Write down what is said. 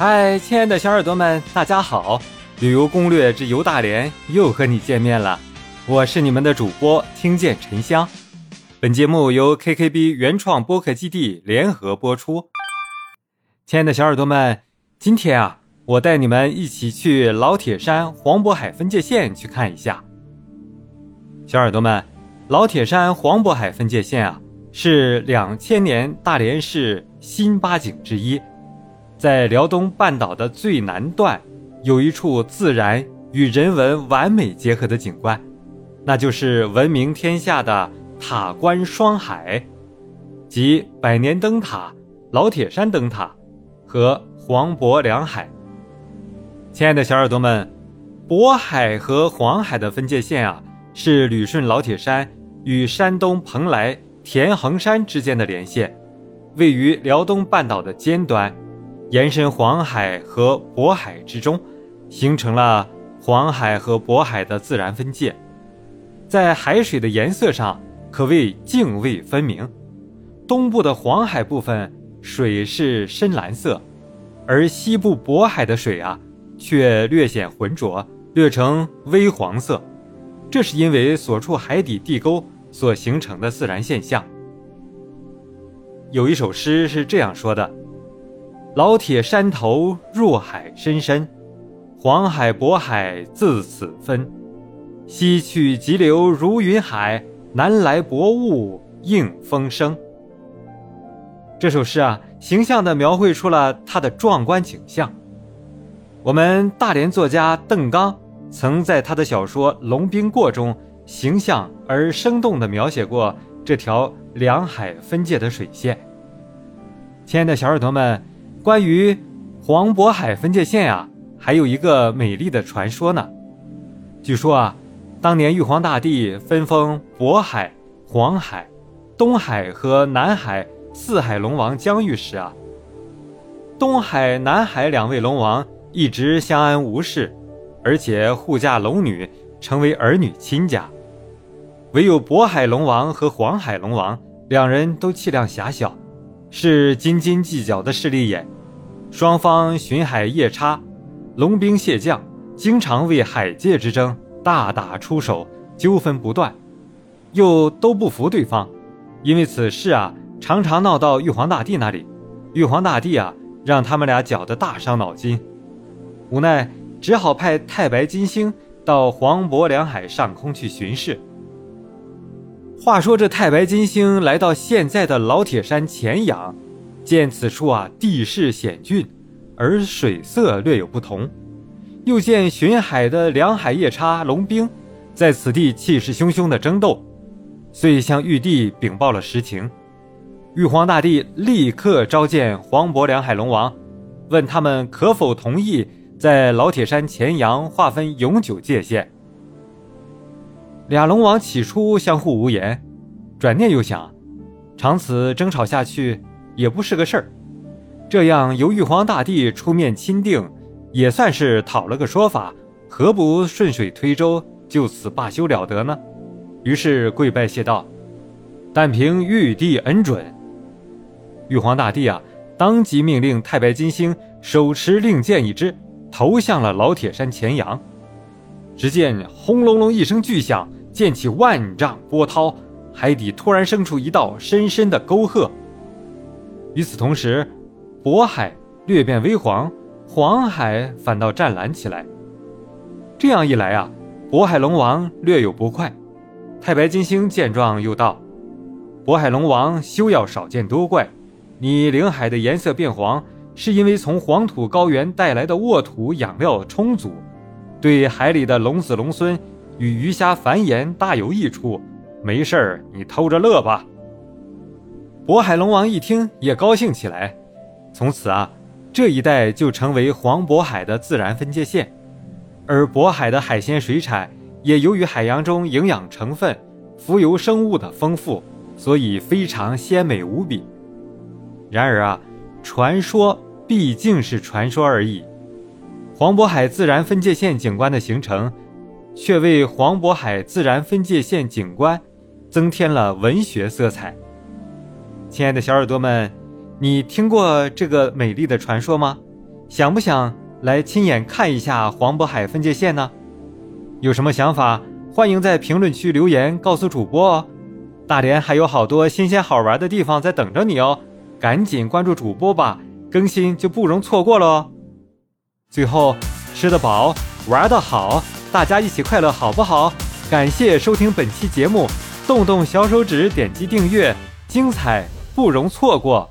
嗨，亲爱的小耳朵们，大家好！旅游攻略之游大连又和你见面了，我是你们的主播听见沉香。本节目由 KKB 原创播客基地联合播出。亲爱的小耳朵们，今天啊，我带你们一起去老铁山黄渤海分界线去看一下。小耳朵们，老铁山黄渤海分界线啊，是两千年大连市新八景之一。在辽东半岛的最南端，有一处自然与人文完美结合的景观，那就是闻名天下的塔关双海，即百年灯塔老铁山灯塔和黄渤两海。亲爱的小耳朵们，渤海和黄海的分界线啊，是旅顺老铁山与山东蓬莱田横山之间的连线，位于辽东半岛的尖端。延伸黄海和渤海之中，形成了黄海和渤海的自然分界。在海水的颜色上可谓泾渭分明。东部的黄海部分水是深蓝色，而西部渤海的水啊，却略显浑浊，略呈微黄色。这是因为所处海底地沟所形成的自然现象。有一首诗是这样说的。老铁山头入海深深，黄海渤海自此分。西去急流如云海，南来薄雾映风声。这首诗啊，形象地描绘出了它的壮观景象。我们大连作家邓刚曾在他的小说《龙兵过》中，形象而生动地描写过这条两海分界的水线。亲爱的小耳朵们。关于黄渤海分界线呀，还有一个美丽的传说呢。据说啊，当年玉皇大帝分封渤海、黄海、东海和南海四海龙王疆域时啊，东海、南海两位龙王一直相安无事，而且互嫁龙女，成为儿女亲家。唯有渤海龙王和黄海龙王两人都气量狭小。是斤斤计较的势利眼，双方巡海夜叉、龙兵蟹将，经常为海界之争大打出手，纠纷不断，又都不服对方，因为此事啊，常常闹到玉皇大帝那里，玉皇大帝啊，让他们俩搅得大伤脑筋，无奈只好派太白金星到黄渤两海上空去巡视。话说这太白金星来到现在的老铁山前阳，见此处啊地势险峻，而水色略有不同，又见巡海的两海夜叉龙兵在此地气势汹汹的争斗，遂向玉帝禀报了实情。玉皇大帝立刻召见黄渤两海龙王，问他们可否同意在老铁山前阳划分永久界限。俩龙王起初相互无言，转念又想，长此争吵下去也不是个事儿。这样由玉皇大帝出面钦定，也算是讨了个说法，何不顺水推舟，就此罢休了得呢？于是跪拜谢道：“但凭玉帝恩准。”玉皇大帝啊，当即命令太白金星手持令箭一支，投向了老铁山前阳。只见轰隆隆一声巨响。溅起万丈波涛，海底突然生出一道深深的沟壑。与此同时，渤海略变微黄，黄海反倒湛蓝起来。这样一来啊，渤海龙王略有不快。太白金星见状，又道：“渤海龙王休要少见多怪，你领海的颜色变黄，是因为从黄土高原带来的沃土养料充足，对海里的龙子龙孙。”与鱼虾繁衍大有益处，没事儿你偷着乐吧。渤海龙王一听也高兴起来，从此啊，这一带就成为黄渤海的自然分界线。而渤海的海鲜水产也由于海洋中营养成分、浮游生物的丰富，所以非常鲜美无比。然而啊，传说毕竟是传说而已。黄渤海自然分界线景观的形成。却为黄渤海自然分界线景观增添了文学色彩。亲爱的小耳朵们，你听过这个美丽的传说吗？想不想来亲眼看一下黄渤海分界线呢？有什么想法，欢迎在评论区留言告诉主播哦。大连还有好多新鲜好玩的地方在等着你哦，赶紧关注主播吧，更新就不容错过了哦。最后，吃得饱，玩得好，大家一起快乐好不好？感谢收听本期节目，动动小手指点击订阅，精彩不容错过。